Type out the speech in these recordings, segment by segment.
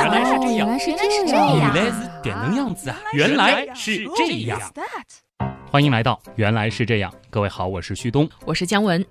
样，原来是这样，原来是原来是这样原来是点能样子啊！原来是这样。欢迎来到《原来是这样》，各位好，我是旭东。我是姜文，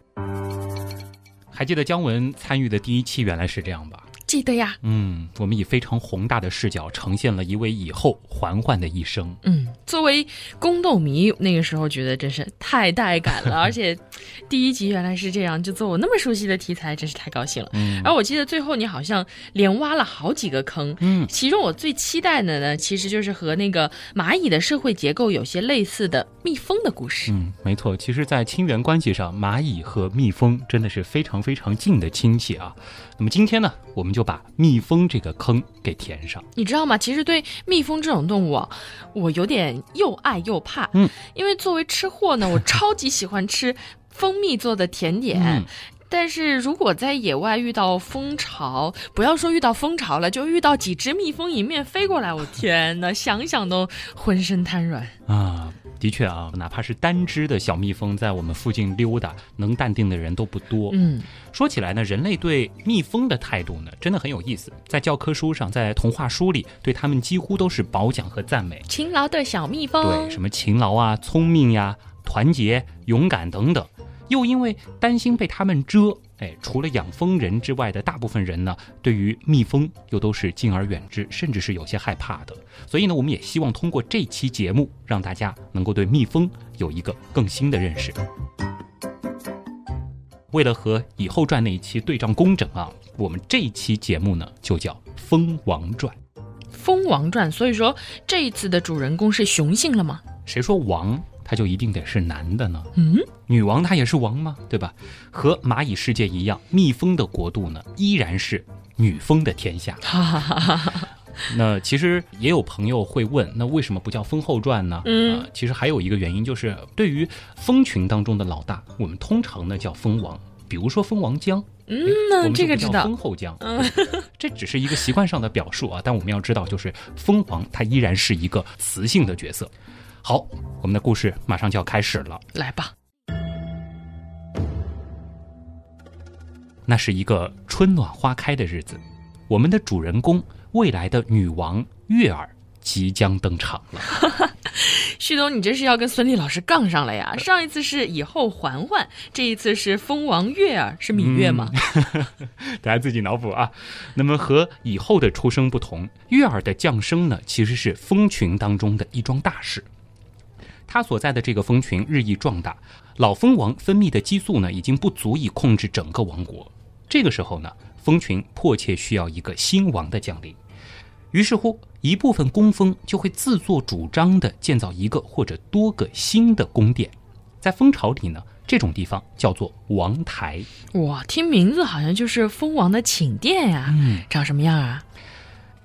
还记得姜文参与的第一期《原来是这样》吧？记得呀。嗯，我们以非常宏大的视角呈现了一位以后嬛嬛的一生。嗯，作为宫斗迷，那个时候觉得真是太带感了，而且第一集原来是这样，就做我那么熟悉的题材，真是太高兴了。嗯而我记得最后你好像连挖了好几个坑，嗯，其中我最期待的呢，其实就是和那个蚂蚁的社会结构有些类似的蜜蜂的故事。嗯，没错。其实，在亲缘关系上，蚂蚁和蜜蜂真的是非常非常近的亲戚啊。那么今天呢，我们就把蜜蜂这个坑给填上。你知道吗？其实对蜜蜂这种动物啊，我有点又爱又怕。嗯，因为作为吃货呢，我超级喜欢吃蜂蜜做的甜点。嗯但是如果在野外遇到蜂巢，不要说遇到蜂巢了，就遇到几只蜜蜂迎面飞过来，我天哪，想想都浑身瘫软。啊，的确啊，哪怕是单只的小蜜蜂在我们附近溜达，能淡定的人都不多。嗯，说起来呢，人类对蜜蜂的态度呢，真的很有意思。在教科书上，在童话书里，对他们几乎都是褒奖和赞美。勤劳的小蜜蜂。对，什么勤劳啊、聪明呀、团结、勇敢等等。又因为担心被他们蛰，哎，除了养蜂人之外的大部分人呢，对于蜜蜂又都是敬而远之，甚至是有些害怕的。所以呢，我们也希望通过这期节目，让大家能够对蜜蜂有一个更新的认识。为了和以后传那一期对仗工整啊，我们这一期节目呢就叫《蜂王传》。《蜂王传》，所以说这一次的主人公是雄性了吗？谁说王他就一定得是男的呢？嗯，女王她也是王吗？对吧？和蚂蚁世界一样，蜜蜂的国度呢依然是女蜂的天下。那其实也有朋友会问，那为什么不叫《蜂后传》呢？嗯呃其实还有一个原因就是，对于蜂群当中的老大，我们通常呢叫蜂王，比如说蜂王浆。嗯，我那这个知道。蜂后姜，对这只是一个习惯上的表述啊。但我们要知道，就是蜂王它依然是一个雌性的角色。好，我们的故事马上就要开始了。来吧。那是一个春暖花开的日子，我们的主人公未来的女王月儿即将登场了。旭东，你这是要跟孙俪老师杠上了呀？上一次是以后嬛嬛，这一次是蜂王月儿，是芈月吗？大家自己脑补啊。那么和以后的出生不同，月儿的降生呢，其实是蜂群当中的一桩大事。它所在的这个蜂群日益壮大，老蜂王分泌的激素呢，已经不足以控制整个王国。这个时候呢，蜂群迫切需要一个新王的降临。于是乎，一部分工蜂就会自作主张地建造一个或者多个新的宫殿。在蜂巢里呢，这种地方叫做王台。哇，听名字好像就是蜂王的寝殿呀、嗯，长什么样啊？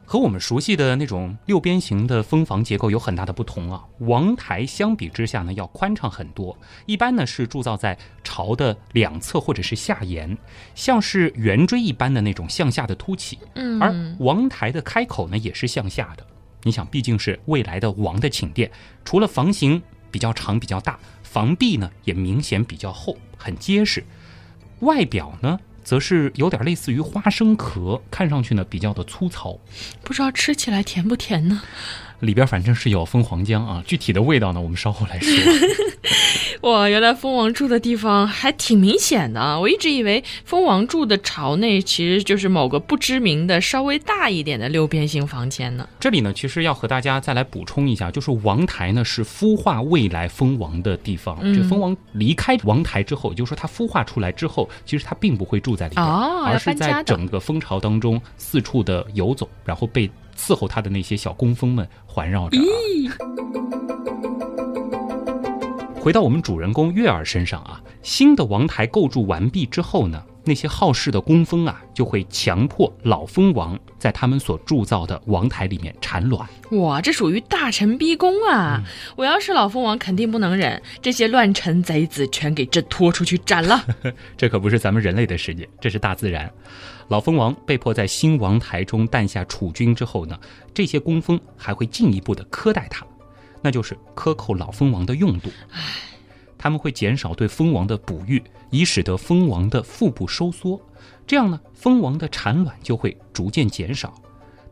和我们熟悉的那种六边形的蜂房结构有很大的不同啊。王台相比之下呢，要宽敞很多，一般呢是铸造在巢的两侧或者是下沿，像是圆锥一般的那种向下的凸起。嗯，而王台的开口呢也是向下的。你想，毕竟是未来的王的寝殿，除了房型比较长、比较大，房壁呢也明显比较厚，很结实。外表呢，则是有点类似于花生壳，看上去呢比较的粗糙。不知道吃起来甜不甜呢？里边反正是有蜂皇浆啊，具体的味道呢，我们稍后来说。哇，原来蜂王住的地方还挺明显的啊！我一直以为蜂王住的巢内其实就是某个不知名的稍微大一点的六边形房间呢。这里呢，其实要和大家再来补充一下，就是王台呢是孵化未来蜂王的地方。嗯这蜂王离开王台之后，也就是说它孵化出来之后，其实它并不会住在里边，哦而是在整个蜂巢当中四处的游走，然后被伺候他的那些小工蜂们环绕着、啊。回到我们主人公月儿身上啊，新的王台构筑完毕之后呢，那些好事的工蜂啊，就会强迫老蜂王在他们所铸造的王台里面产卵。哇，这属于大臣逼宫啊！我要是老蜂王，肯定不能忍，这些乱臣贼子全给朕拖出去斩了。这可不是咱们人类的世界，这是大自然。老蜂王被迫在新王台中诞下储君之后呢，这些工蜂还会进一步的苛待它，那就是克扣老蜂王的用度。他们会减少对蜂王的哺育，以使得蜂王的腹部收缩，这样呢，蜂王的产卵就会逐渐减少。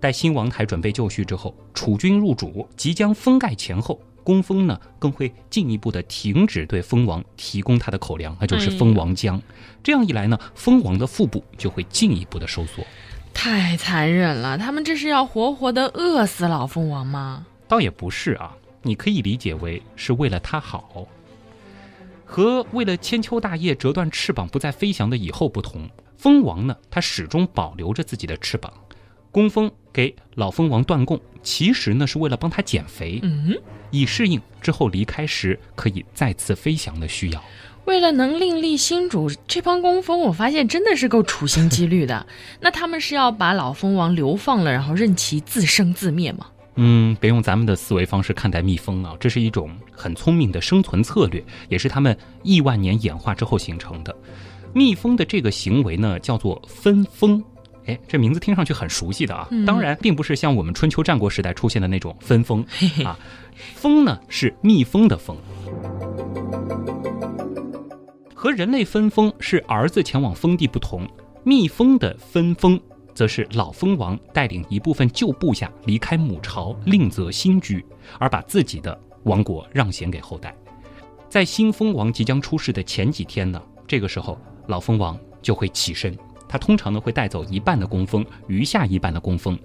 待新王台准备就绪之后，储君入主，即将封盖前后，工蜂呢更会进一步的停止对蜂王提供它的口粮，那就是蜂王浆。这样一来呢，蜂王的腹部就会进一步的收缩。太残忍了，他们这是要活活的饿死老蜂王吗？倒也不是啊，你可以理解为是为了它好。和为了千秋大业折断翅膀不再飞翔的蚁后不同，蜂王呢，它始终保留着自己的翅膀。工蜂给老蜂王断供，其实呢是为了帮他减肥，嗯，以适应之后离开时可以再次飞翔的需要。为了能另立新主，这帮工蜂我发现真的是够处心积虑的。那他们是要把老蜂王流放了，然后任其自生自灭吗？嗯，别用咱们的思维方式看待蜜蜂啊，这是一种很聪明的生存策略，也是他们亿万年演化之后形成的。蜜蜂的这个行为呢，叫做分蜂。哎，这名字听上去很熟悉的啊，当然并不是像我们春秋战国时代出现的那种分封啊，蜂呢是蜜蜂的蜂，和人类分封是儿子前往封地不同，蜜蜂的分封则是老蜂王带领一部分旧部下离开母巢，另择新居，而把自己的王国让贤给后代。在新蜂王即将出世的前几天呢，这个时候老蜂王就会起身。它通常呢会带走一半的工蜂，余下一半的工蜂。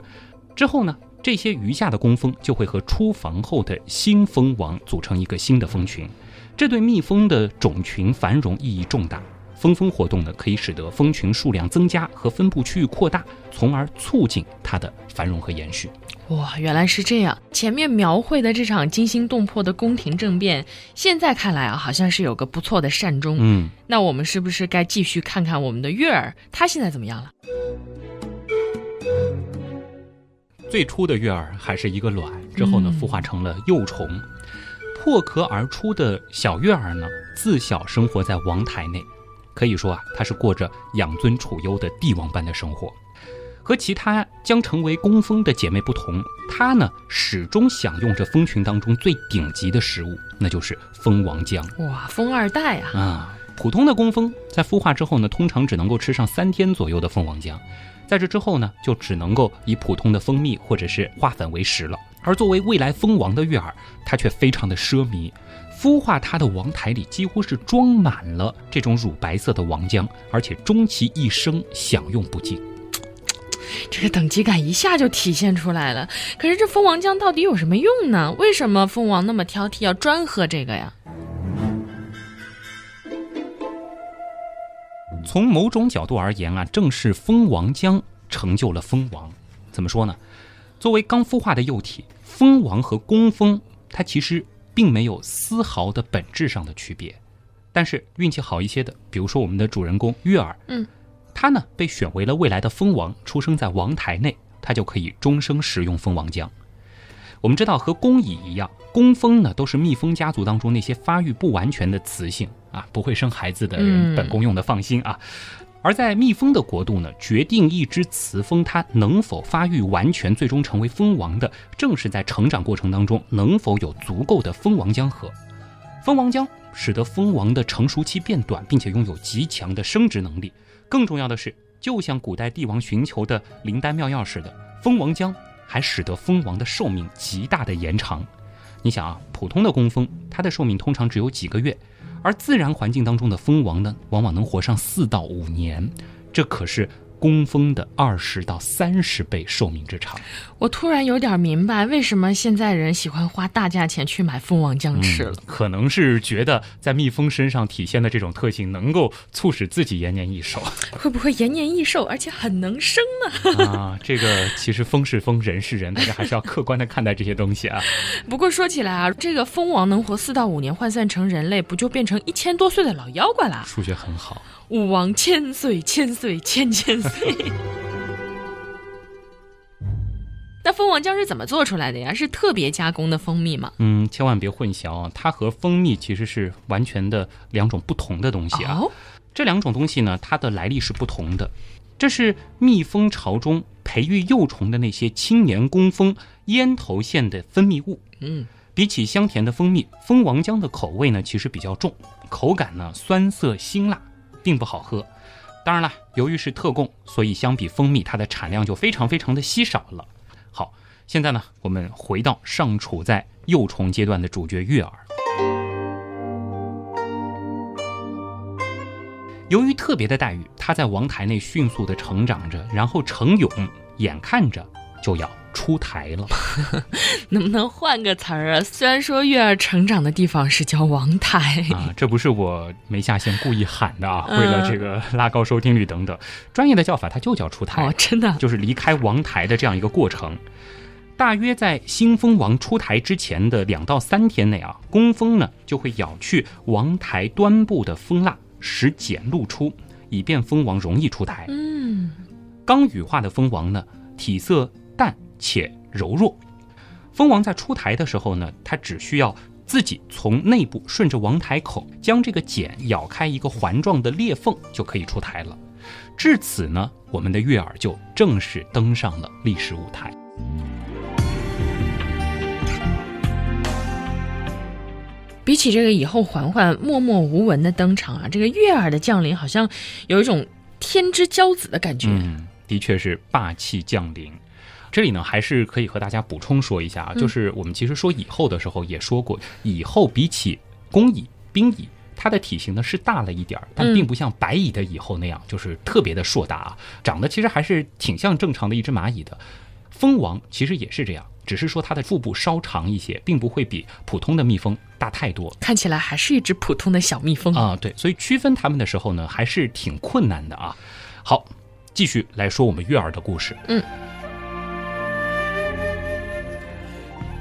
之后呢，这些余下的工蜂就会和出房后的新蜂王组成一个新的蜂群。这对蜜蜂的种群繁荣意义重大。分蜂活动呢，可以使得蜂群数量增加和分布区域扩大，从而促进它的繁荣和延续。哇，原来是这样！前面描绘的这场惊心动魄的宫廷政变，现在看来啊，好像是有个不错的善终。嗯，那我们是不是该继续看看我们的月儿，他现在怎么样了？最初的月儿还是一个卵，之后呢，孵化成了幼虫。破壳而出的小月儿呢，自小生活在王台内。可以说啊，他是过着养尊处优的帝王般的生活，和其他将成为工蜂的姐妹不同，她呢始终享用着蜂群当中最顶级的食物，那就是蜂王浆。哇，蜂二代啊！啊，普通的工蜂在孵化之后呢，通常只能够吃上三天左右的蜂王浆，在这之后呢，就只能够以普通的蜂蜜或者是花粉为食了。而作为未来蜂王的月儿，她却非常的奢靡。孵化它的王台里几乎是装满了这种乳白色的王浆，而且终其一生享用不尽。这个等级感一下就体现出来了。可是这蜂王浆到底有什么用呢？为什么蜂王那么挑剔，要专喝这个呀？从某种角度而言啊，正是蜂王浆成就了蜂王。怎么说呢？作为刚孵化的幼体，蜂王和工蜂，它其实。并没有丝毫的本质上的区别，但是运气好一些的，比如说我们的主人公月儿，嗯，他呢被选为了未来的蜂王，出生在王台内，他就可以终生食用蜂王浆。我们知道，和工蚁一样，工蜂呢都是蜜蜂家族当中那些发育不完全的雌性啊，不会生孩子的人，本宫用的放心啊。而在蜜蜂的国度呢，决定一只雌蜂它能否发育完全，最终成为蜂王的，正是在成长过程当中能否有足够的蜂王浆喝。蜂王浆使得蜂王的成熟期变短，并且拥有极强的生殖能力。更重要的是，就像古代帝王寻求的灵丹妙药似的，蜂王浆还使得蜂王的寿命极大的延长。你想啊，普通的工蜂，它的寿命通常只有几个月。而自然环境当中的蜂王呢，往往能活上四到五年，这可是。工蜂的二十到三十倍寿命之长，我突然有点明白为什么现在人喜欢花大价钱去买蜂王浆吃了。可能是觉得在蜜蜂身上体现的这种特性，能够促使自己延年益寿。会不会延年益寿，而且很能生呢？啊，这个其实蜂是蜂，人是人，大家还是要客观的看待这些东西啊。不过说起来啊，这个蜂王能活四到五年，换算成人类，不就变成一千多岁的老妖怪了？数学很好。吾王千岁，千岁，千千岁。那蜂王浆是怎么做出来的呀？是特别加工的蜂蜜吗？嗯，千万别混淆啊！它和蜂蜜其实是完全的两种不同的东西啊。这两种东西呢，它的来历是不同的。这是蜜蜂巢中培育幼虫的那些青年工蜂咽头腺的分泌物。嗯，比起香甜的蜂蜜，蜂王浆的口味呢其实比较重，口感呢酸涩辛辣。并不好喝，当然了，由于是特供，所以相比蜂蜜，它的产量就非常非常的稀少了。好，现在呢，我们回到尚处在幼虫阶段的主角月儿。由于特别的待遇，他在王台内迅速的成长着，然后成蛹，眼看着就要出台了。能不能换个词儿啊？虽然说月儿成长的地方是叫王台啊，这不是我没下线故意喊的啊，嗯为了这个拉高收听率等等，专业的叫法它就叫出台。哦，真的就是离开王台的这样一个过程。大约在新蜂王出台之前的两到三天内啊，工蜂呢就会咬去王台端部的蜂蜡，使茧露出，以便蜂王容易出台。嗯，刚羽化的蜂王呢，体色淡且柔弱。蜂王在出台的时候呢，它只需要自己从内部顺着王台口将这个茧咬开一个环状的裂缝，就可以出台了。至此呢，我们的月儿就正式登上了历史舞台。比起这个以后嬛嬛默默无闻的登场啊，这个月儿的降临好像有一种天之骄子的感觉。嗯，的确是霸气降临。这里呢，还是可以和大家补充说一下啊，就是我们其实说蚁后的时候也说过，蚁后比起公蚁、兵蚁，它的体型呢是大了一点儿，但嗯并不像白蚁的蚁后那样就是特别的硕大啊，长得其实还是挺像正常的一只蚂蚁的。蜂王其实也是这样，只是说它的腹部稍长一些，并不会比普通的蜜蜂大太多。看起来还是一只普通的小蜜蜂。啊，对，所以区分它们的时候呢，还是挺困难的啊。好，继续来说我们月儿的故事。嗯，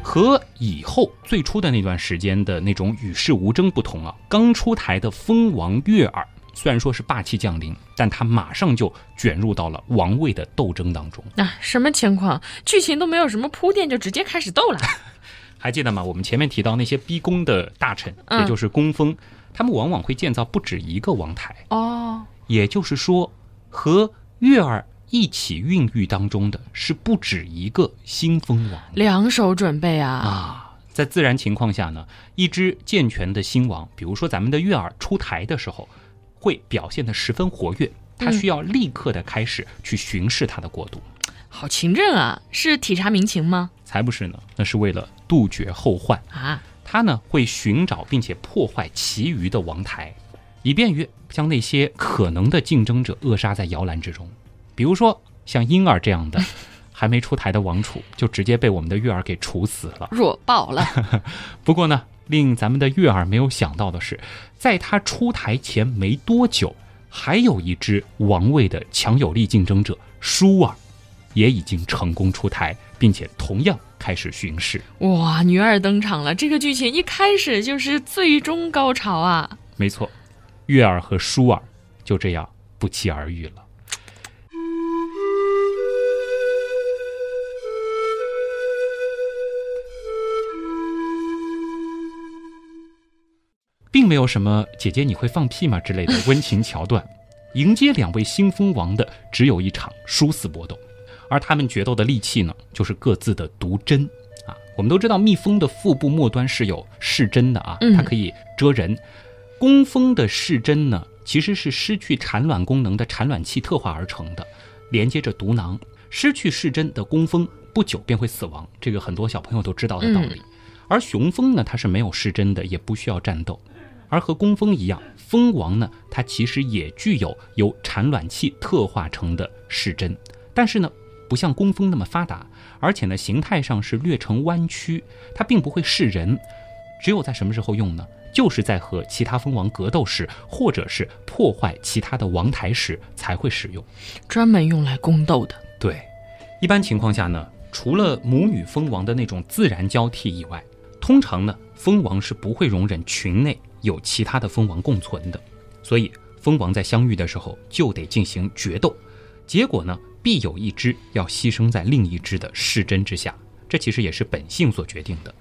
和以后最初的那段时间的那种与世无争不同啊，刚出台的蜂王月儿虽然说是霸气降临，但他马上就卷入到了王位的斗争当中。那、什么情况？剧情都没有什么铺垫，就直接开始斗了。还记得吗？我们前面提到那些逼宫的大臣，嗯也就是工蜂，他们往往会建造不止一个王台。哦，也就是说，和月儿一起孕育当中的是不止一个新蜂王两手准备啊！啊。在自然情况下呢，一只健全的新王，比如说咱们的月儿出台的时候，会表现得十分活跃，它需要立刻的开始去巡视它的国度，好勤政啊，是体察民情吗？才不是呢，那是为了杜绝后患。啊，他呢会寻找并且破坏其余的王台，以便于将那些可能的竞争者扼杀在摇篮之中。比如说像婴儿这样的 还没出台的王储，就直接被我们的月儿给处死了。弱爆了。不过呢，令咱们的月儿没有想到的是，在他出台前没多久，还有一只王位的强有力竞争者舒尔，也已经成功出台，并且同样开始巡视。哇，女二登场了！这个剧情一开始就是最终高潮啊！没错，月儿和舒尔就这样不期而遇了。并没有什么“姐姐你会放屁吗”之类的温情桥段，迎接两位新蜂王的只有一场殊死搏斗，而他们决斗的利器呢，就是各自的毒针啊。我们都知道，蜜蜂的腹部末端是有视针的啊，它可以蛰人。工蜂的视针呢，其实是失去产卵功能的产卵器特化而成的，连接着毒囊。失去视针的工蜂不久便会死亡，这个很多小朋友都知道的道理。而雄蜂呢，它是没有视针的，也不需要战斗。而和工蜂一样，蜂王呢，它其实也具有由产卵器特化成的视针，但是呢，不像工蜂那么发达，而且呢，形态上是略呈弯曲，它并不会视人。只有在什么时候用呢？就是在和其他蜂王格斗时，或者是破坏其他的王台时才会使用。专门用来宫斗的。对，一般情况下呢，除了母女蜂王的那种自然交替以外，通常呢，蜂王是不会容忍群内有其他的蜂王共存的，所以蜂王在相遇的时候就得进行决斗，结果呢，必有一只要牺牲在另一只的视针之下，这其实也是本性所决定的。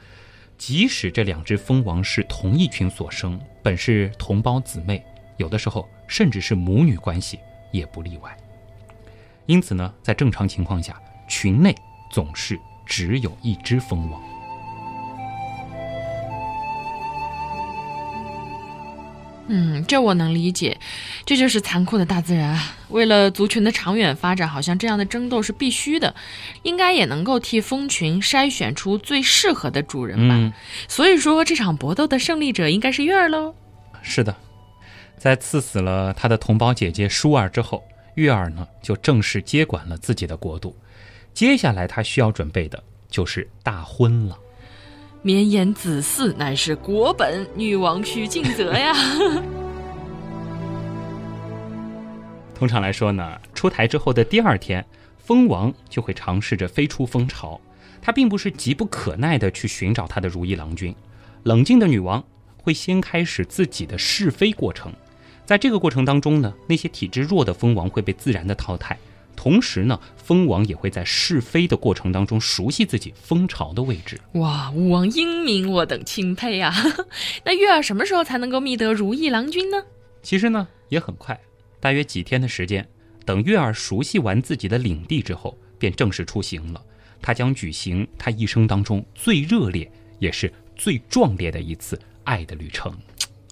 即使这两只蜂王是同一群所生，本是同胞姊妹，有的时候甚至是母女关系，也不例外。因此呢，在正常情况下，群内总是只有一只蜂王。嗯，这我能理解，这就是残酷的大自然。为了族群的长远发展，好像这样的争斗是必须的，应该也能够替蜂群筛选出最适合的主人吧。嗯，所以说，这场搏斗的胜利者应该是月儿喽。是的，在刺死了他的同胞姐姐舒儿之后，月儿呢就正式接管了自己的国度。接下来他需要准备的就是大婚了。绵延子嗣乃是国本，女王需尽责呀。通常来说呢，出台之后的第二天，蜂王就会尝试着飞出蜂巢。他并不是急不可耐地去寻找他的如意郎君，冷静的女王会先开始自己的试飞过程。在这个过程当中呢，那些体质弱的蜂王会被自然的淘汰。同时呢，蜂王也会在试飞的过程当中熟悉自己蜂巢的位置。哇，武王英明，我等钦佩啊！那月儿什么时候才能够觅得如意郎君呢？其实呢，也很快，大约几天的时间。等月儿熟悉完自己的领地之后，便正式出行了。他将举行他一生当中最热烈也是最壮烈的一次爱的旅程。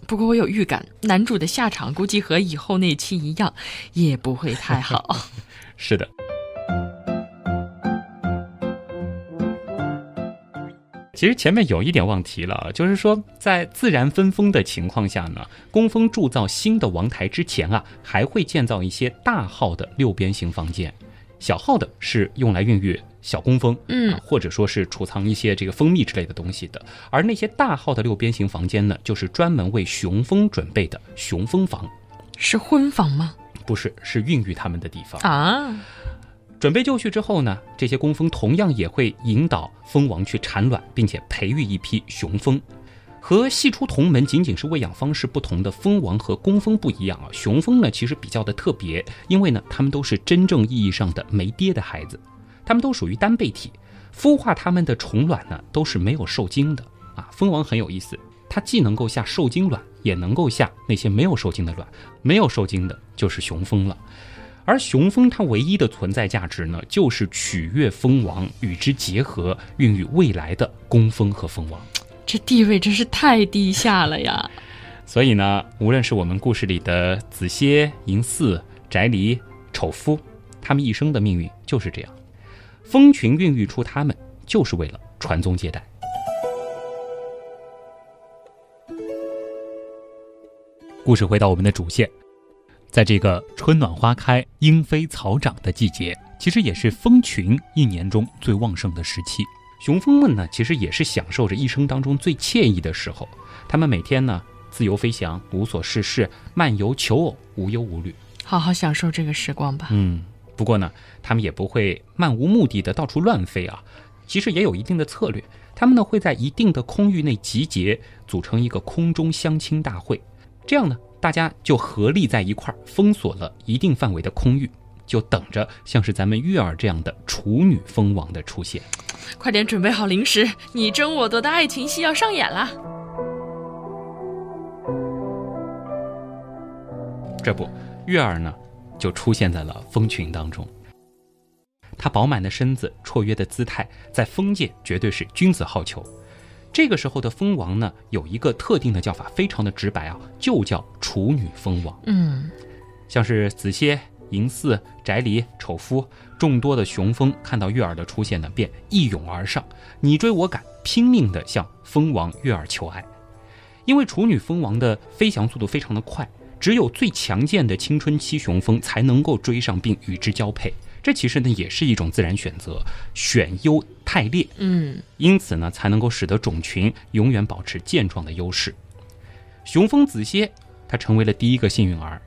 不过我有预感，男主的下场估计和以后那期一样，也不会太好。是的。其实前面有一点忘提了，就是说在自然分封的情况下呢，工蜂铸造新的王台之前啊，还会建造一些大号的六边形房间，小号的是用来孕育小工蜂，嗯，或者说是储藏一些这个蜂蜜之类的东西的。而那些大号的六边形房间呢，就是专门为雄蜂准备的雄蜂房，是婚房吗？不是，是孕育它们的地方啊。准备就绪之后呢，这些工蜂同样也会引导蜂王去产卵，并且培育一批雄蜂。和系出同门仅仅是喂养方式不同的蜂王和工蜂不一样啊，雄蜂呢其实比较的特别，因为呢它们都是真正意义上的没爹的孩子，它们都属于单倍体，孵化它们的虫卵呢都是没有受精的啊。蜂王很有意思，它既能够下受精卵，也能够下那些没有受精的卵，没有受精的就是雄蜂了。而雄蜂它唯一的存在价值呢，就是取悦蜂王，与之结合，孕育未来的工蜂和蜂王。这地位真是太低下了呀！所以呢，无论是我们故事里的子歇、嬴驷、翟骊、丑夫，他们一生的命运就是这样。蜂群孕育出他们，就是为了传宗接代。故事回到我们的主线。在这个春暖花开、莺飞草长的季节，其实也是蜂群一年中最旺盛的时期。雄蜂们呢，其实也是享受着一生当中最惬意的时候。它们每天呢，自由飞翔，无所事事，漫游求偶，无忧无虑，好好享受这个时光吧。嗯，不过呢，它们也不会漫无目的的到处乱飞啊。其实也有一定的策略。它们呢，会在一定的空域内集结，组成一个空中相亲大会。这样呢。大家就合力在一块儿封锁了一定范围的空域，就等着像是咱们月儿这样的处女蜂王的出现。快点准备好零食，你争我夺的爱情戏要上演了。这不，月儿呢就出现在了蜂群当中。她饱满的身子，绰约的姿态，在蜂界绝对是君子好逑。这个时候的蜂王呢，有一个特定的叫法，非常的直白啊，就叫处女蜂王。嗯，像是子歇、嬴驷、翟离、丑夫众多的雄蜂看到月儿的出现呢，便一涌而上，你追我赶，拼命的向蜂王月儿求爱。因为处女蜂王的飞翔速度非常的快，只有最强健的青春期雄蜂才能够追上并与之交配。这其实呢也是一种自然选择，选优汰劣，嗯，因此呢才能够使得种群永远保持健壮的优势。雄蜂子蝎，他成为了第一个幸运儿，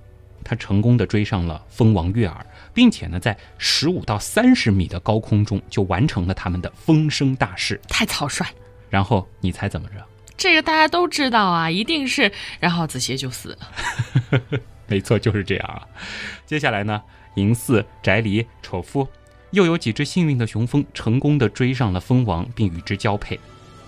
他成功的追上了蜂王月儿，并且呢在十五到三十米的高空中就完成了他们的风声大事，太草率。然后你猜怎么着？这个大家都知道啊，一定是，然后子歇就死了。没错，就是这样啊。接下来呢？嬴驷、翟离、丑夫，又有几只幸运的雄蜂成功的追上了蜂王，并与之交配。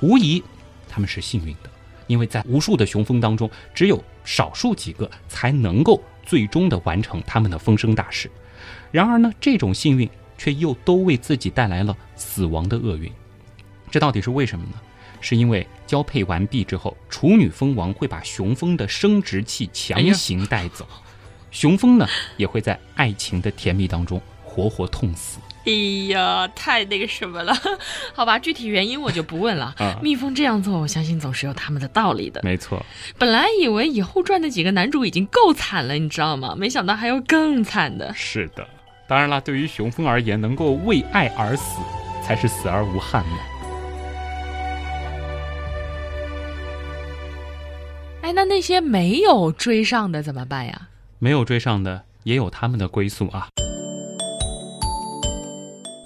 无疑，他们是幸运的，因为在无数的雄蜂当中，只有少数几个才能够最终的完成他们的风声大事。然而呢，这种幸运却又都为自己带来了死亡的厄运。这到底是为什么呢？是因为交配完毕之后，处女蜂王会把雄蜂的生殖器强行带走，雄蜂呢也会在爱情的甜蜜当中活活痛死。哎呀，太那个什么了，好吧，具体原因我就不问了。啊蜜蜂这样做，我相信总是有他们的道理的。没错，本来以为以后传的几个男主已经够惨了，你知道吗？没想到还有更惨的。是的。当然了，对于雄蜂而言，能够为爱而死，才是死而无憾呢。哎，那那些没有追上的怎么办呀？没有追上的也有他们的归宿啊。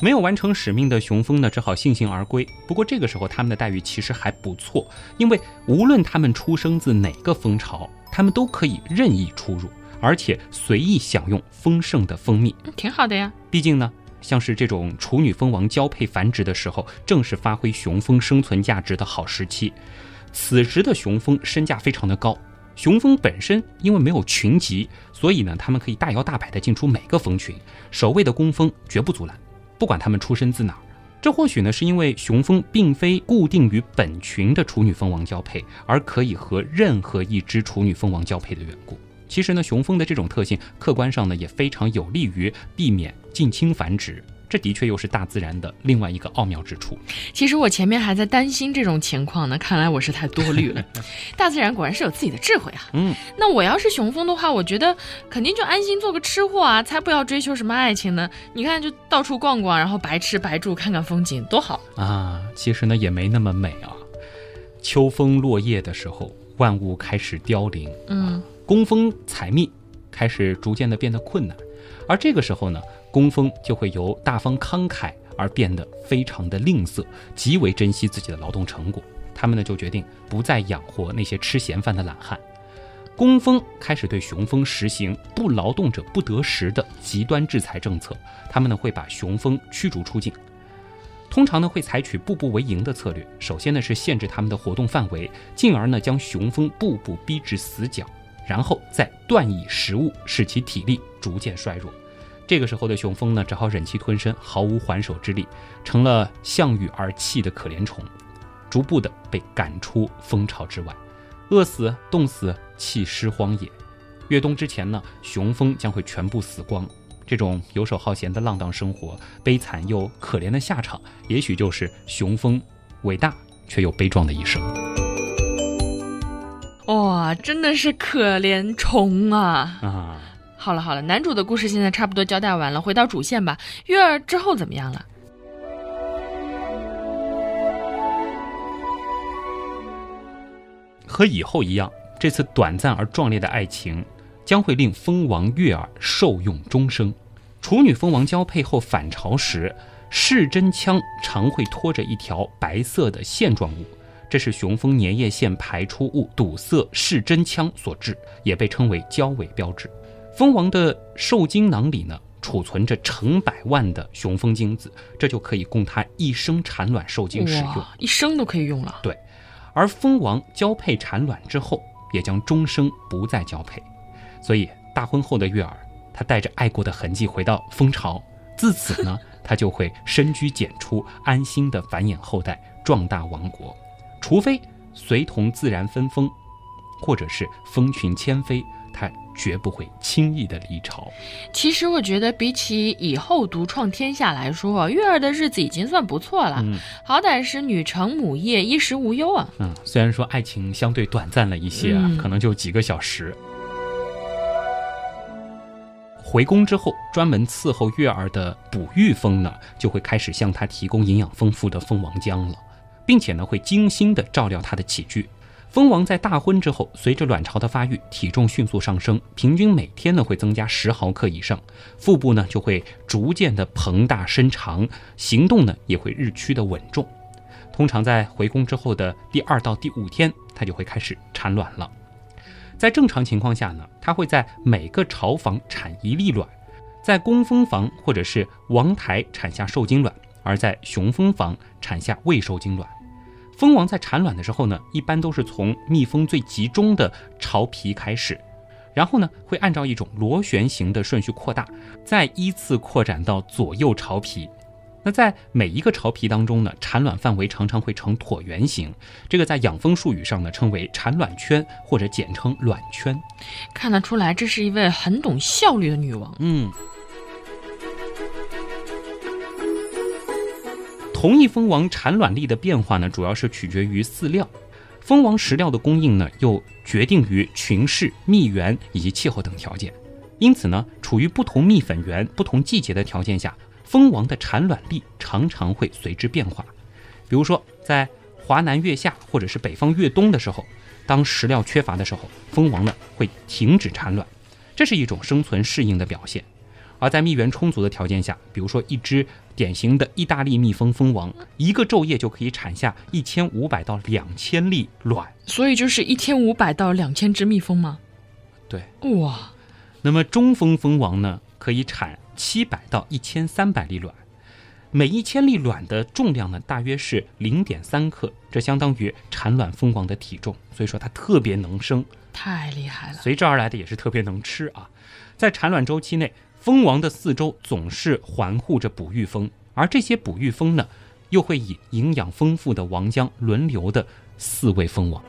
没有完成使命的雄蜂呢，只好悻悻而归。不过这个时候他们的待遇其实还不错，因为无论他们出生自哪个蜂巢，他们都可以任意出入，而且随意享用丰盛的蜂蜜。嗯挺好的呀。毕竟呢，像是这种处女蜂王交配繁殖的时候，正是发挥雄蜂生存价值的好时期。此时的雄蜂身价非常的高。雄蜂本身因为没有群集，所以呢，它们可以大摇大摆地进出每个蜂群，守卫的工蜂绝不阻拦，不管它们出身自哪儿。这或许呢，是因为雄蜂并非固定于本群的处女蜂王交配，而可以和任何一只处女蜂王交配的缘故。其实呢，雄蜂的这种特性，客观上呢也非常有利于避免近亲繁殖。这的确又是大自然的另外一个奥妙之处。其实我前面还在担心这种情况呢，看来我是太多虑了。大自然果然是有自己的智慧啊。嗯，那我要是雄蜂的话，我觉得肯定就安心做个吃货啊，才不要追求什么爱情呢。你看，就到处逛逛，然后白吃白住，看看风景，多好。啊，其实呢也没那么美啊。秋风落叶的时候，万物开始凋零，嗯，工蜂采蜜开始逐渐的变得困难，而这个时候呢，工蜂就会由大方慷慨而变得非常的吝啬，极为珍惜自己的劳动成果。他们呢就决定不再养活那些吃闲饭的懒汉。工蜂开始对雄蜂实行不劳动者不得食的极端制裁政策，他们呢会把雄蜂驱逐出境。通常呢会采取步步为营的策略，首先呢是限制他们的活动范围，进而呢将雄蜂步步逼至死角，然后再断以食物，使其体力逐渐衰弱。这个时候的雄蜂呢只好忍气吞声，毫无还手之力，成了项羽而泣的可怜虫，逐步的被赶出蜂巢之外，饿死、冻死、弃尸荒野。越冬之前呢，雄蜂将会全部死光。这种游手好闲的浪荡生活，悲惨又可怜的下场，也许就是雄蜂伟大却又悲壮的一生。哇，真的是可怜虫啊！啊，好了好了，男主的故事现在差不多交代完了，回到主线吧。月儿之后怎么样了？和以后一样，这次短暂而壮烈的爱情将会令蜂王月儿受用终生。处女蜂王交配后返巢时，视针腔常会拖着一条白色的线状物，这是雄蜂粘液腺排出物堵塞视针腔所致，也被称为交尾标志。蜂王的受精囊里呢，储存着成百万的雄蜂精子，这就可以供它一生产卵受精使用。一生都可以用了。对而蜂王交配产卵之后，也将终生不再交配。所以大婚后的月儿，她带着爱过的痕迹回到蜂巢，自此呢，她就会深居简出，安心的繁衍后代，壮大王国。除非随同自然分蜂，或者是蜂群迁飞，她绝不会轻易的离巢。其实我觉得，比起以后独创天下来说，月儿的日子已经算不错了，嗯好歹是女承母业，衣食无忧啊。嗯，虽然说爱情相对短暂了一些啊，嗯可能就几个小时。回宫之后，专门伺候月儿的哺育蜂呢，就会开始向她提供营养丰富的蜂王浆了，并且呢，会精心的照料她的起居。蜂王在大婚之后，随着卵巢的发育，体重迅速上升，平均每天呢会增加十毫克以上，腹部呢就会逐渐的膨大伸长，行动呢也会日趋的稳重。通常在回宫之后的第二到第五天，它就会开始产卵了。在正常情况下呢，它会在每个巢房产一粒卵，在工蜂房或者是王台产下受精卵，而在雄蜂房产下未受精卵。蜂王在产卵的时候呢，一般都是从蜜蜂最集中的巢皮开始，然后呢会按照一种螺旋形的顺序扩大，再依次扩展到左右巢皮。那在每一个巢皮当中呢，产卵范围常常会呈椭圆形，这个在养蜂术语上呢称为产卵圈或者简称卵圈。看得出来，这是一位很懂效率的女王。嗯。同一蜂王产卵力的变化呢，主要是取决于饲料。蜂王食料的供应呢，又决定于群室、蜜源以及气候等条件。因此呢，处于不同蜜粉源、不同季节的条件下。蜂王的产卵力常常会随之变化，比如说在华南月夏或者是北方越冬的时候，当食料缺乏的时候，蜂王呢会停止产卵，这是一种生存适应的表现。而在蜜源充足的条件下，比如说一只典型的意大利蜜蜂蜂王，一个昼夜就可以产下一千五百到两千粒卵，所以就是一千五百到两千只蜜蜂吗？对，哇。那么中蜂蜂王呢，可以产。七百到一千三百粒卵，每一千粒卵的重量呢，大约是零点三克，这相当于产卵蜂王的体重。所以说它特别能生，太厉害了。随之而来的也是特别能吃啊。在产卵周期内，蜂王的四周总是环护着哺育蜂，而这些哺育蜂呢，又会以营养丰富的王浆轮流的饲喂蜂王。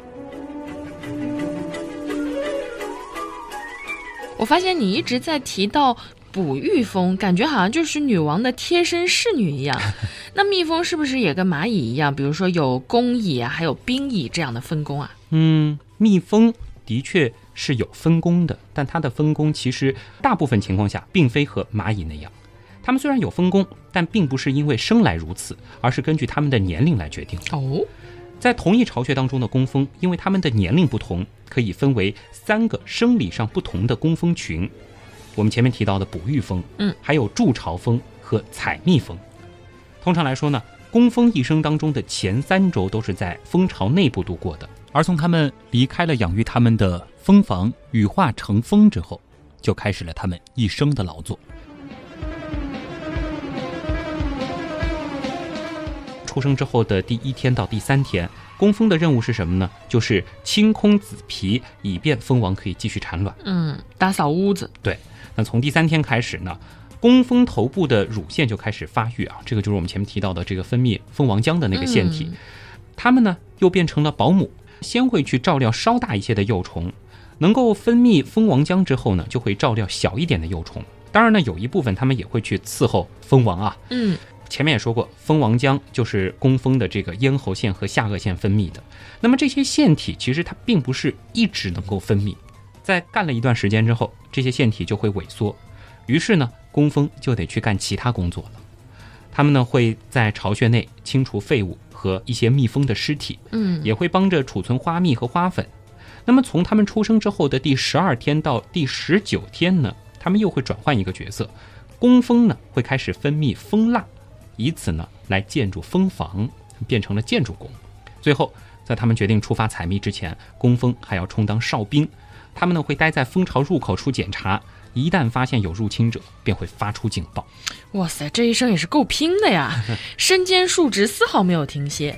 我发现你一直在提到。哺育蜂感觉好像就是女王的贴身侍女一样，那蜜蜂是不是也跟蚂蚁一样？比如说有工蚁啊，还有兵蚁这样的分工啊？嗯，蜜蜂的确是有分工的，但它的分工其实大部分情况下并非和蚂蚁那样。它们虽然有分工，但并不是因为生来如此，而是根据它们的年龄来决定。哦，在同一巢穴当中的工蜂，因为它们的年龄不同，可以分为三个生理上不同的工蜂群。我们前面提到的哺育蜂，嗯，还有筑巢蜂和采蜜蜂。通常来说呢，工蜂一生当中的前三周都是在蜂巢内部度过的，而从它们离开了养育它们的蜂房，羽化成蜂之后，就开始了他们一生的劳作。出生之后的第一天到第三天，工蜂的任务是什么呢？就是清空子皮，以便蜂王可以继续产卵。嗯，打扫屋子。对。那从第三天开始呢，工蜂头部的乳腺就开始发育啊，这个就是我们前面提到的这个分泌蜂王浆的那个腺体。它们呢又变成了保姆，先会去照料稍大一些的幼虫，能够分泌蜂王浆之后呢，就会照料小一点的幼虫。当然呢，有一部分它们也会去伺候蜂王啊。嗯，前面也说过，蜂王浆就是工蜂的这个咽喉腺和下颚腺分泌的。那么这些腺体其实它并不是一直能够分泌。在干了一段时间之后，这些腺体就会萎缩，于是呢，工蜂就得去干其他工作了。他们呢会在巢穴内清除废物和一些蜜蜂的尸体，嗯，也会帮着储存花蜜和花粉。那么从他们出生之后的第十二天到第十九天呢，他们又会转换一个角色，工蜂呢会开始分泌蜂蜡，以此呢来建筑蜂房，变成了建筑工。最后，在他们决定出发采蜜之前，工蜂还要充当哨兵。他们呢会待在蜂巢入口处检查，一旦发现有入侵者，便会发出警报。哇塞，这一生也是够拼的呀！身兼数职，丝毫没有停歇。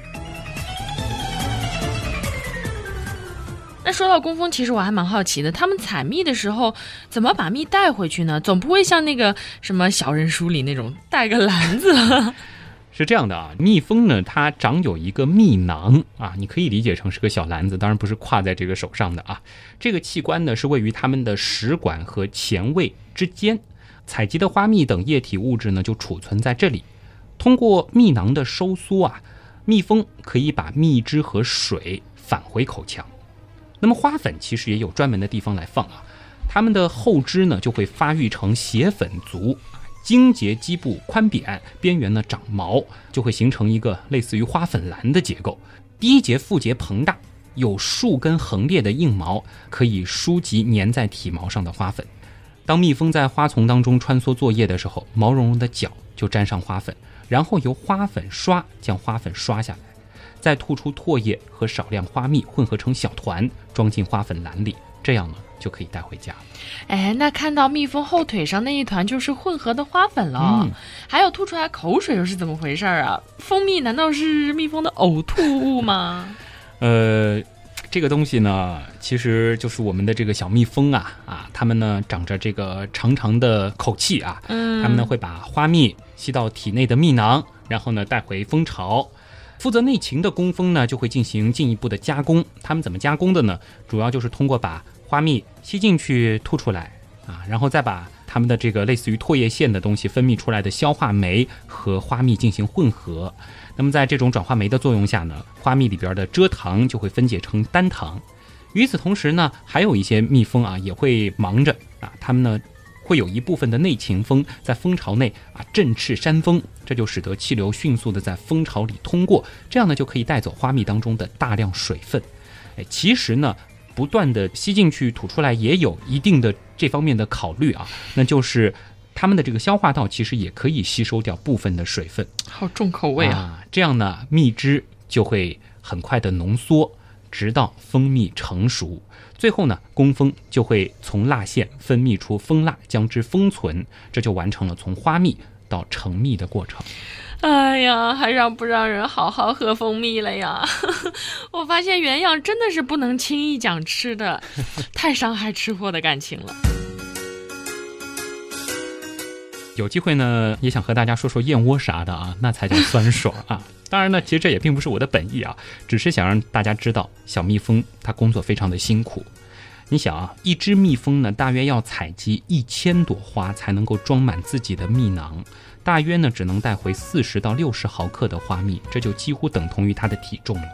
那说到工蜂，其实我还蛮好奇的，他们采蜜的时候怎么把蜜带回去呢？总不会像那个什么小人书里那种带个篮子。是这样的啊，蜜蜂呢，它长有一个蜜囊啊，你可以理解成是个小篮子，当然不是挎在这个手上的啊。这个器官呢是位于它们的食管和前胃之间，采集的花蜜等液体物质呢就储存在这里。通过蜜囊的收缩啊，蜜蜂可以把蜜汁和水返回口腔。那么花粉其实也有专门的地方来放啊，它们的后肢呢就会发育成斜粉足。茎节基部宽扁，边缘呢长毛，就会形成一个类似于花粉兰的结构。第一节腹节膨大，有数根横裂的硬毛，可以梳集粘在体毛上的花粉。当蜜蜂在花丛当中穿梭作业的时候，毛茸茸的脚就沾上花粉，然后由花粉刷将花粉刷下来，再吐出唾液和少量花蜜混合成小团，装进花粉篮里。这样呢？就可以带回家。哎，那看到蜜蜂后腿上那一团就是混合的花粉了，还有吐出来口水又是怎么回事啊？蜂蜜难道是蜜蜂的呕吐物吗？呃，这个东西呢，其实就是我们的这个小蜜蜂啊啊，它们呢长着这个长长的口气啊，嗯，它们呢会把花蜜吸到体内的蜜囊，然后呢带回蜂巢。负责内勤的工蜂呢就会进行进一步的加工。他们怎么加工的呢？主要就是通过把花蜜吸进去吐出来啊，然后再把它们的这个类似于唾液腺的东西分泌出来的消化酶和花蜜进行混合。那么在这种转化酶的作用下呢，花蜜里边的蔗糖就会分解成单糖。与此同时呢，还有一些蜜蜂啊也会忙着啊，它们呢会有一部分的内勤风在蜂巢内啊振翅扇风，这就使得气流迅速的在蜂巢里通过，这样呢就可以带走花蜜当中的大量水分。哎，其实呢，不断的吸进去吐出来也有一定的这方面的考虑啊，那就是它们的这个消化道其实也可以吸收掉部分的水分。好重口味啊！啊，这样呢，蜜汁就会很快的浓缩，直到蜂蜜成熟。最后呢，工蜂就会从蜡腺分泌出蜂蜡，将之封存，这就完成了从花蜜到成蜜的过程。哎呀，还让不让人好好喝蜂蜜了呀？我发现原样真的是不能轻易讲吃的，太伤害吃货的感情了。有机会呢，也想和大家说说燕窝啥的啊，那才叫酸爽啊！当然呢，其实这也并不是我的本意啊，只是想让大家知道，小蜜蜂它工作非常的辛苦。你想啊，一只蜜蜂呢，大约要采集一千朵花才能够装满自己的蜜囊，大约呢只能带回四十到六十毫克的花蜜，这就几乎等同于它的体重了。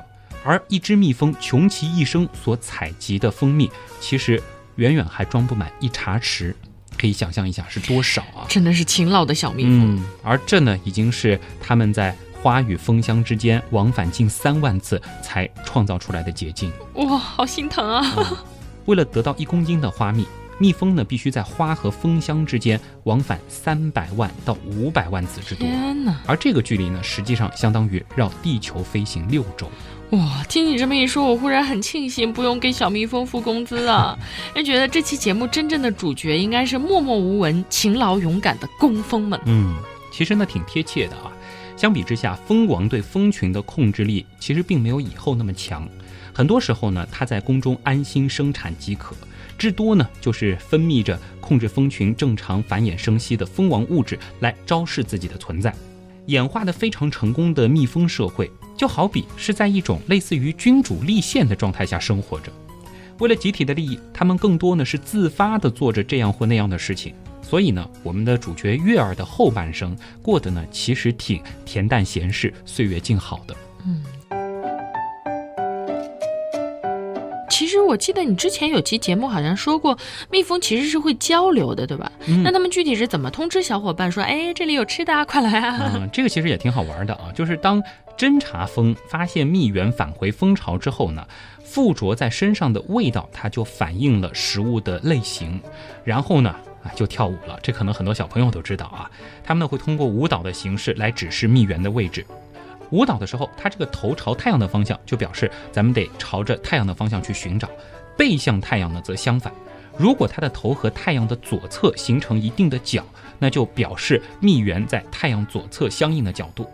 而一只蜜蜂穷其一生所采集的蜂蜜，其实远远还装不满一茶匙，可以想象一下是多少啊！真的是勤劳的小蜜蜂。嗯，而这呢，已经是他们在花与蜂箱之间往返近三万次才创造出来的捷径。哇，好心疼啊！为了得到一公斤的花蜜，蜜蜂呢必须在花和蜂箱之间往返三百万到五百万次之多。天哪！而这个距离呢，实际上相当于绕地球飞行六周。哇，听你这么一说，我忽然很庆幸不用给小蜜蜂付工资啊！就 觉得这期节目真正的主角应该是默默无闻、勤劳勇敢的工蜂们。嗯，其实呢挺贴切的啊。相比之下，蜂王对蜂群的控制力其实并没有以后那么强。很多时候呢，它在宫中安心生产即可，至多呢就是分泌着控制蜂群正常繁衍生息的蜂王物质来昭示自己的存在。演化的非常成功的蜜蜂社会，就好比是在一种类似于君主立宪的状态下生活着。为了集体的利益，他们更多呢是自发的做着这样或那样的事情。所以呢，我们的主角月儿的后半生过得呢，其实挺恬淡闲适、岁月静好的。嗯。其实我记得你之前有期节目好像说过，蜜蜂其实是会交流的，对吧？嗯那他们具体是怎么通知小伙伴说，哎，这里有吃的啊，快来啊？嗯，这个其实也挺好玩的啊，就是当侦察蜂发现蜜源返回蜂巢之后呢，附着在身上的味道，它就反映了食物的类型，然后呢，啊，就跳舞了。这可能很多小朋友都知道啊，他们呢会通过舞蹈的形式来指示蜜源的位置。舞蹈的时候，它这个头朝太阳的方向，就表示咱们得朝着太阳的方向去寻找；背向太阳呢，则相反。如果它的头和太阳的左侧形成一定的角，那就表示蜜源在太阳左侧相应的角度。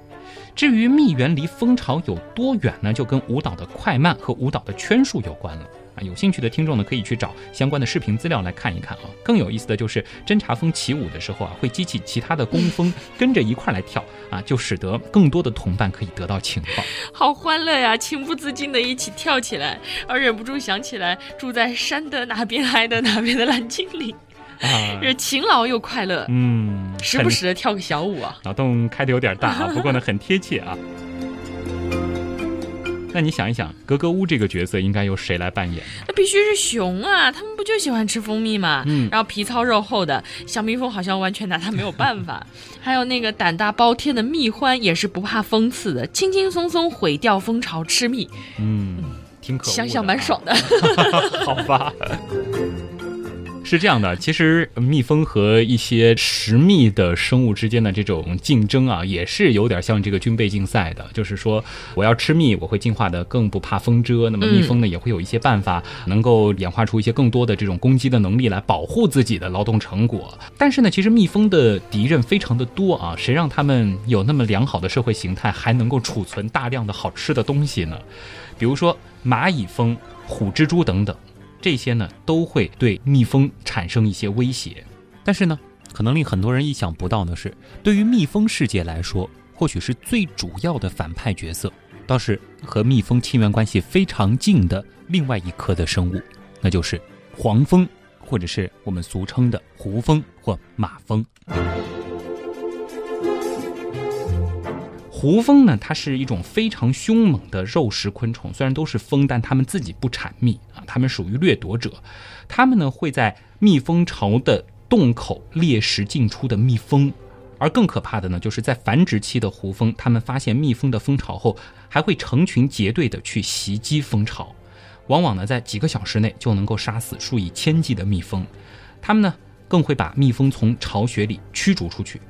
至于蜜源离蜂巢有多远呢，就跟舞蹈的快慢和舞蹈的圈数有关了啊。有兴趣的听众呢，可以去找相关的视频资料来看一看啊。更有意思的就是侦察蜂起舞的时候啊，会激起其他的工蜂 跟着一块来跳啊，就使得更多的同伴可以得到情报。好欢乐呀，情不自禁的一起跳起来，而忍不住想起来住在山的哪边来的哪边的蓝精灵，啊，是勤劳又快乐，嗯，时不时的跳个小舞啊。脑洞开的有点大啊，不过呢很贴切啊。那你想一想，格格巫这个角色应该由谁来扮演？那必须是熊啊，他们不就喜欢吃蜂蜜吗？嗯然后皮糙肉厚的小蜜蜂好像完全拿他没有办法。还有那个胆大包天的蜜獾也是不怕风刺的，轻轻松松毁掉蜂巢吃蜜，嗯，挺可啊想想蛮爽的。好吧。是这样的，其实蜜蜂和一些食蜜的生物之间的这种竞争啊，也是有点像这个军备竞赛的。就是说，我要吃蜜，我会进化的更不怕风蛰。那么蜜蜂呢，也会有一些办法，能够演化出一些更多的这种攻击的能力来保护自己的劳动成果。但是呢，其实蜜蜂的敌人非常的多啊，谁让他们有那么良好的社会形态，还能够储存大量的好吃的东西呢？比如说蚂蚁蜂，虎蜘蛛等等，这些呢都会对蜜蜂产生一些威胁。但是呢，可能令很多人意想不到的是，对于蜜蜂世界来说，或许是最主要的反派角色，倒是和蜜蜂亲缘关系非常近的另外一科的生物，那就是黄蜂，或者是我们俗称的胡蜂或马蜂。胡蜂呢，它是一种非常凶猛的肉食昆虫，虽然都是蜂，但它们自己不产蜜啊，它们属于掠夺者。它们呢会在蜜蜂巢的洞口猎食进出的蜜蜂，而更可怕的呢，就是在繁殖期的胡蜂，它们发现蜜蜂的蜂巢后，还会成群结队的去袭击蜂巢，往往呢在几个小时内就能够杀死数以千计的蜜蜂。它们呢更会把蜜蜂从巢穴里驱逐出去。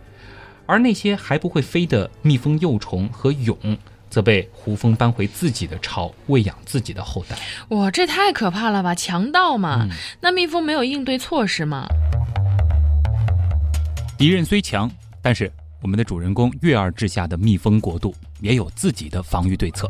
而那些还不会飞的蜜蜂幼虫和蛹，则被胡蜂搬回自己的巢，喂养自己的后代。哇，这太可怕了吧！强盗嘛？那蜜蜂没有应对措施吗？敌人虽强，但是我们的主人公月儿治下的蜜蜂国度也有自己的防御对策。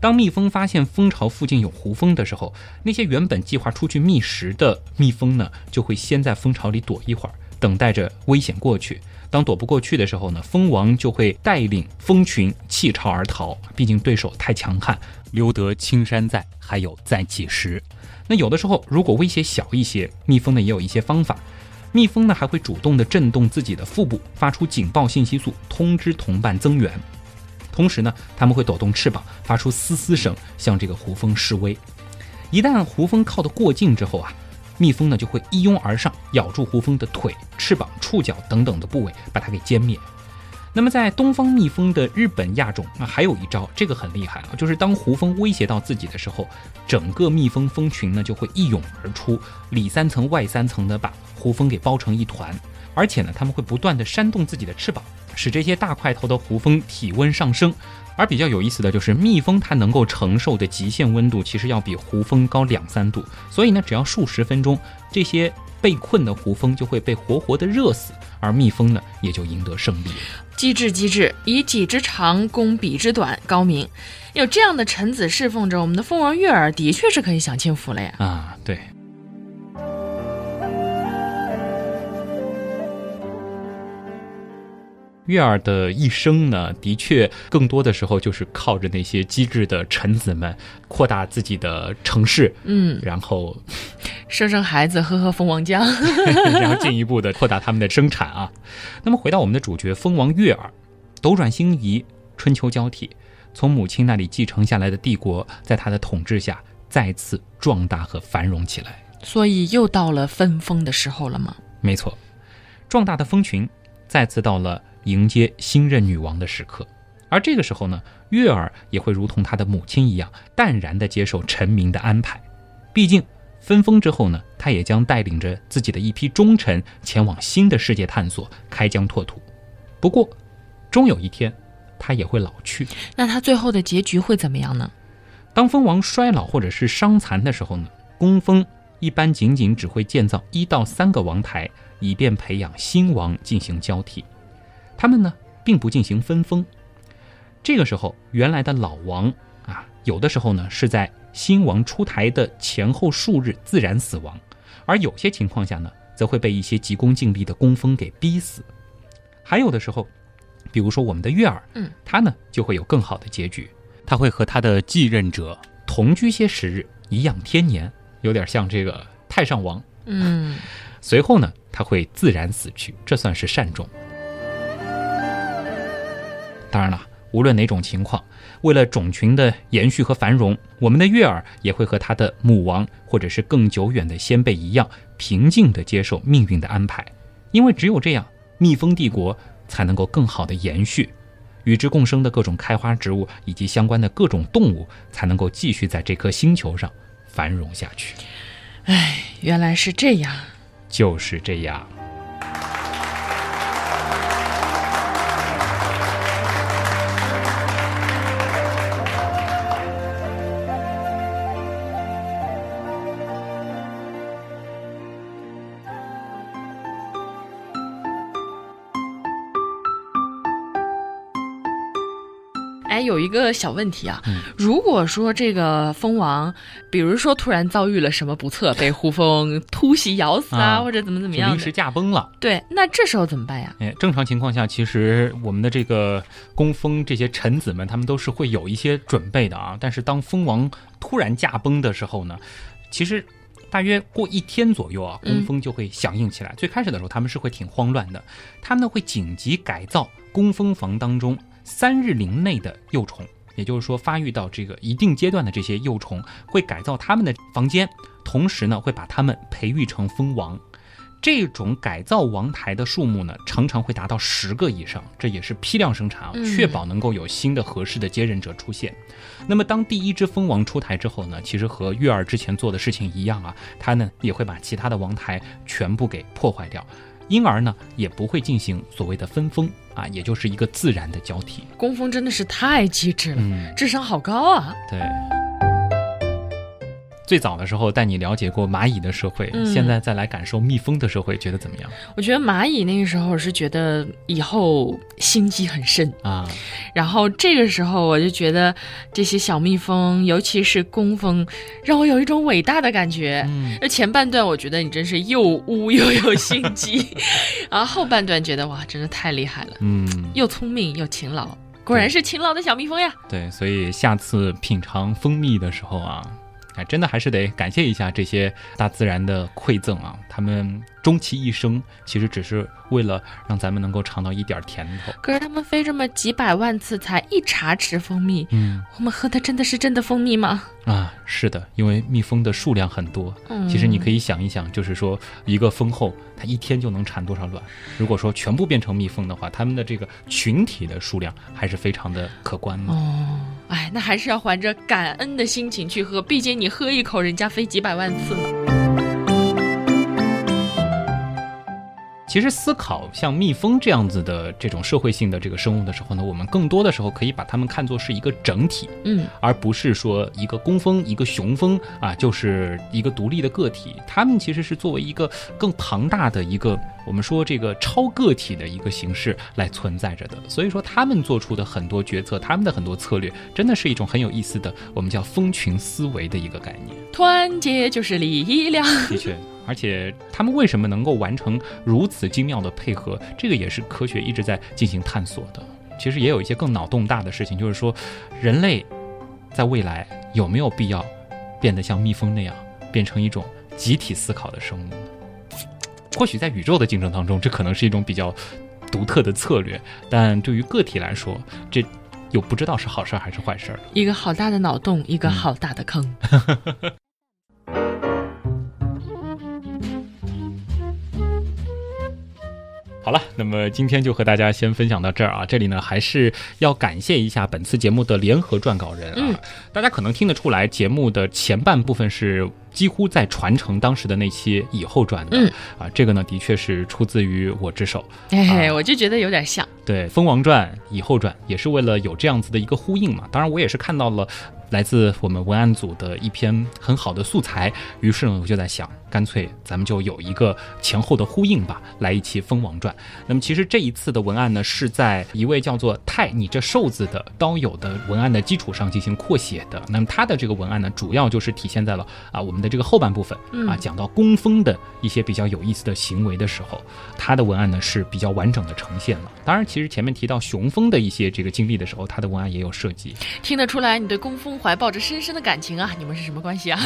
当蜜蜂发现蜂巢附近有胡蜂的时候，那些原本计划出去觅食的蜜蜂呢，就会先在蜂巢里躲一会儿，等待着危险过去。当躲不过去的时候呢，蜂王就会带领蜂群弃巢而逃。毕竟对手太强悍，留得青山在，还有在几时。那有的时候，如果威胁小一些，蜜蜂呢也有一些方法。蜜蜂呢还会主动的震动自己的腹部，发出警报信息素，通知同伴增援。同时呢，它们会抖动翅膀，发出嘶嘶声，向这个胡蜂示威。一旦胡蜂靠得过近之后啊。蜜蜂呢就会一拥而上，咬住胡蜂的腿、翅膀、触角等等的部位，把它给歼灭。那么在东方蜜蜂的日本亚种那，还有一招，这个很厉害啊，就是当胡蜂威胁到自己的时候，整个蜜蜂蜂群呢就会一涌而出，里三层外三层的把胡蜂给包成一团，而且呢，他们会不断的扇动自己的翅膀，使这些大块头的胡蜂体温上升。而比较有意思的就是，蜜蜂它能够承受的极限温度其实要比胡蜂高两三度，所以呢，只要数十分钟，这些被困的胡蜂就会被活活的热死，而蜜蜂呢也就赢得胜利。机智机智，以己之长攻彼之短，高明。有这样的臣子侍奉着，我们的蜂王月儿的确是可以享清福了呀。啊，对。月儿的一生呢，的确更多的时候就是靠着那些机智的臣子们扩大自己的城市，嗯，然后生生孩子，喝喝蜂王浆，然后进一步的扩大他们的生产啊。那么回到我们的主角蜂王月儿，斗转星移，春秋交替，从母亲那里继承下来的帝国，在他的统治下再次壮大和繁荣起来。所以又到了分封的时候了吗？没错，壮大的蜂群再次到了。迎接新任女王的时刻，而这个时候呢，月儿也会如同她的母亲一样，淡然地接受臣民的安排。毕竟分封之后呢，她也将带领着自己的一批忠臣前往新的世界探索，开疆拓土。不过，终有一天，她也会老去。那她最后的结局会怎么样呢？当蜂王衰老或者是伤残的时候呢，工蜂一般仅仅只会建造一到三个王台，以便培养新王进行交替。他们呢，并不进行分封。这个时候，原来的老王啊，有的时候呢是在新王出台的前后数日自然死亡，而有些情况下呢，则会被一些急功近利的工蜂给逼死。还有的时候，比如说我们的月儿，嗯，他呢就会有更好的结局，他会和他的继任者同居些时日，颐养天年，有点像这个太上王。嗯，随后呢，他会自然死去，这算是善终。当然了，无论哪种情况，为了种群的延续和繁荣，我们的月儿也会和它的母王或者是更久远的先辈一样，平静地接受命运的安排。因为只有这样，蜜蜂帝国才能够更好的延续，与之共生的各种开花植物以及相关的各种动物才能够继续在这颗星球上繁荣下去。唉，原来是这样，就是这样。一个小问题啊，如果说这个蜂王，比如说突然遭遇了什么不测，被胡蜂突袭咬死啊，或者怎么怎么样，临时驾崩了，对，那这时候怎么办呀？哎，正常情况下，其实我们的这个工蜂这些臣子们，他们都是会有一些准备的啊。但是当蜂王突然驾崩的时候呢，其实大约过一天左右啊，工蜂就会响应起来。最开始的时候，他们是会挺慌乱的，他们呢会紧急改造工蜂房当中。三日龄内的幼虫，也就是说发育到这个一定阶段的这些幼虫，会改造他们的房间，同时呢会把它们培育成蜂王。这种改造王台的数目呢，常常会达到十个以上，这也是批量生产啊，确保能够有新的合适的接任者出现。那么当第一只蜂王出台之后呢，其实和月儿之前做的事情一样啊，它呢也会把其他的王台全部给破坏掉。因而呢，也不会进行所谓的分封啊，也就是一个自然的交替。工蜂真的是太机智了，智商好高啊！对。最早的时候带你了解过蚂蚁的社会，现在再来感受蜜蜂的社会，觉得怎么样？我觉得蚂蚁那个时候是觉得以后心机很深啊，然后这个时候我就觉得这些小蜜蜂，尤其是工蜂，让我有一种伟大的感觉。那前半段我觉得你真是又污又有心机，然后后半段觉得哇，真的太厉害了，嗯，又聪明又勤劳，果然是勤劳的小蜜蜂呀。对，所以下次品尝蜂蜜的时候啊。哎，真的还是得感谢一下这些大自然的馈赠啊！他们终其一生，其实只是为了让咱们能够尝到一点甜头。可是他们飞这么几百万次才一茶匙蜂蜜，嗯，我们喝的真的是真的蜂蜜吗？啊，是的，因为蜜蜂的数量很多。嗯，其实你可以想一想，就是说一个蜂后，它一天就能产多少卵？如果说全部变成蜜蜂的话，它们的这个群体的数量还是非常的可观的。哦。哎，那还是要怀着感恩的心情去喝，毕竟你喝一口，人家飞几百万次呢。其实思考像蜜蜂这样子的这种社会性的这个生物的时候呢，我们更多的时候可以把它们看作是一个整体，嗯，而不是说一个工蜂、一个雄蜂啊，就是一个独立的个体。它们其实是作为一个更庞大的一个我们说这个超个体的一个形式来存在着的。所以说，他们做出的很多决策，他们的很多策略，真的是一种很有意思的，我们叫蜂群思维的一个概念。团结就是力量。的确。而且他们为什么能够完成如此精妙的配合？这个也是科学一直在进行探索的。其实也有一些更脑洞大的事情，就是说，人类在未来有没有必要变得像蜜蜂那样，变成一种集体思考的生物？或许在宇宙的竞争当中，这可能是一种比较独特的策略，但对于个体来说，这又不知道是好事还是坏事。一个好大的脑洞，一个好大的坑。好了，那么今天就和大家先分享到这儿啊。这里呢，还是要感谢一下本次节目的联合撰稿人啊。大家可能听得出来，节目的前半部分是。几乎在传承当时的那期以后传的，啊，这个呢，的确是出自于我之手。哎，我就觉得有点像。对，《蜂王传》《以后传》也是为了有这样子的一个呼应嘛。当然，我也是看到了来自我们文案组的一篇很好的素材，于是呢，我就在想，干脆咱们就有一个前后的呼应吧，来一期《蜂王传》。那么，其实这一次的文案呢，是在一位叫做泰你这瘦子的刀友的文案的基础上进行扩写的。那么，他的这个文案呢，主要就是体现在了啊，我们的。这个后半部分啊，讲到工蜂的一些比较有意思的行为的时候，他的文案呢是比较完整的呈现了。当然，其实前面提到雄蜂的一些这个经历的时候，他的文案也有涉及。听得出来，你对工蜂怀抱着深深的感情啊！你们是什么关系啊？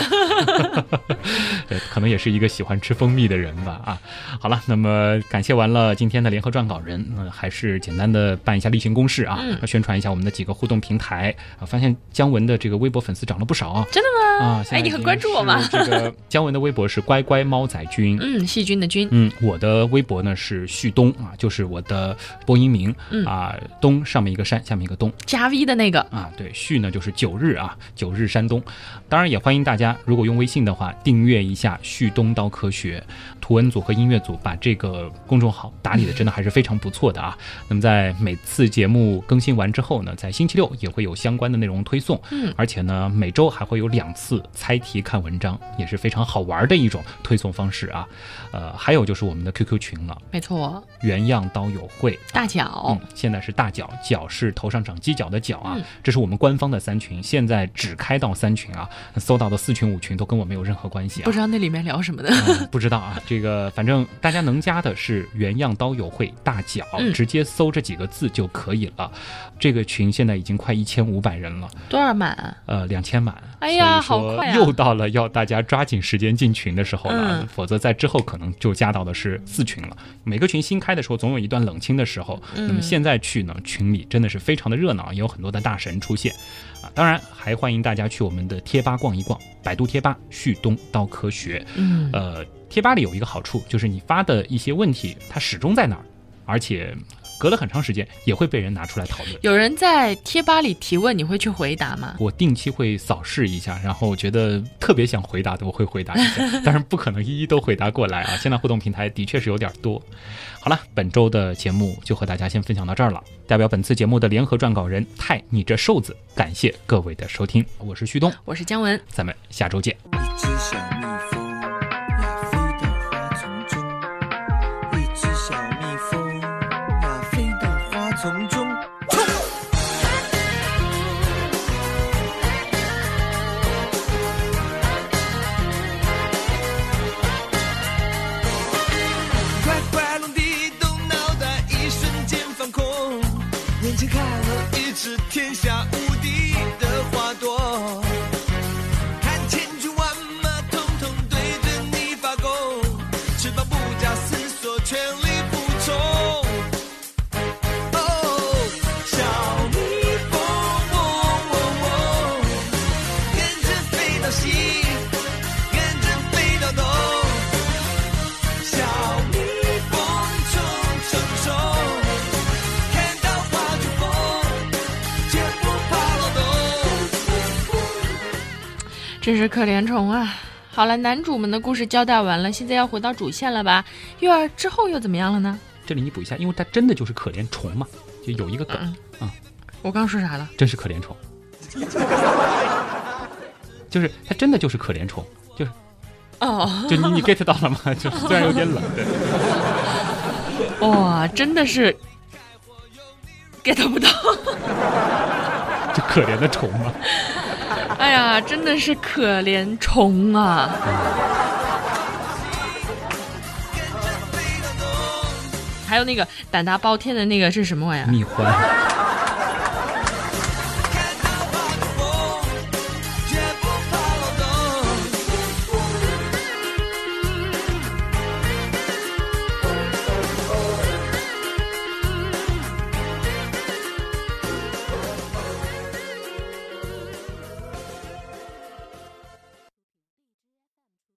对，可能也是一个喜欢吃蜂蜜的人吧。啊，好了，那么感谢完了今天的联合撰稿人，嗯，还是简单的办一下例行公事啊，宣传一下我们的几个互动平台啊。发现姜文的这个微博粉丝涨了不少啊！真的吗？啊，哎，你很关注我吗？这个 姜文的微博是乖乖猫仔君，嗯，细菌的菌，嗯，我的微博呢是旭东啊，就是我的播音名，嗯啊，东上面一个山，下面一个东，加 V 的那个啊，对，旭呢就是九日啊，九日山东。当然也欢迎大家，如果用微信的话，订阅一下旭东刀科学。图文组和音乐组把这个公众号打理的真的还是非常不错的啊。那么在每次节目更新完之后呢，在星期六也会有相关的内容推送，嗯，而且呢每周还会有两次猜题看文章，也是非常好玩的一种推送方式啊。呃，还有就是我们的 QQ 群了，没错，原样刀友会大脚嗯，现在是大脚，脚是头上长犄角的角啊，嗯这是我们官方的三群，现在只开到三群啊，搜到的四群五群都跟我没有任何关系啊不。知道那里面聊什么的。嗯不知道啊，这个反正大家能加的是原样刀友会大脚，嗯直接搜这几个字就可以了。这个群现在已经快一千五百人了，多少满啊？呃，两千满。哎呀好快啊又到了要大家抓紧时间进群的时候了，嗯否则在之后可能就加到的是四群了。每个群新开的时候，总有一段冷清的时候。嗯那么现在去呢，群里真的是非常的热闹，也有很多的大神出现啊。当然，还欢迎大家去我们的贴吧逛一逛，百度贴吧旭东刀科学。嗯，呃，贴吧里有一个好处，就是你发的一些问题，它始终在那儿，而且隔了很长时间也会被人拿出来讨论。有人在贴吧里提问，你会去回答吗？我定期会扫视一下，然后我觉得特别想回答的，我会回答一下，但是不可能一一都回答过来啊。现在互动平台的确是有点多。好了，本周的节目就和大家先分享到这儿了。代表本次节目的联合撰稿人泰你这瘦子，感谢各位的收听，我是旭东，我是姜文，咱们下周见。一只小蜜蜂从中。真是可怜虫啊！好了，男主们的故事交代完了，现在要回到主线了吧？月儿之后又怎么样了呢？这里你补一下，因为他真的就是可怜虫嘛，就有一个梗，嗯我刚说啥了？真是可怜虫，就是他真的就是可怜虫，就是哦，就你你 get 到了吗？就虽然有点冷，对，哇，真的是 get 不到。就可怜的虫嘛。哎呀，真的是可怜虫啊！还有那个胆大包天的那个是什么玩意儿？蜜獾。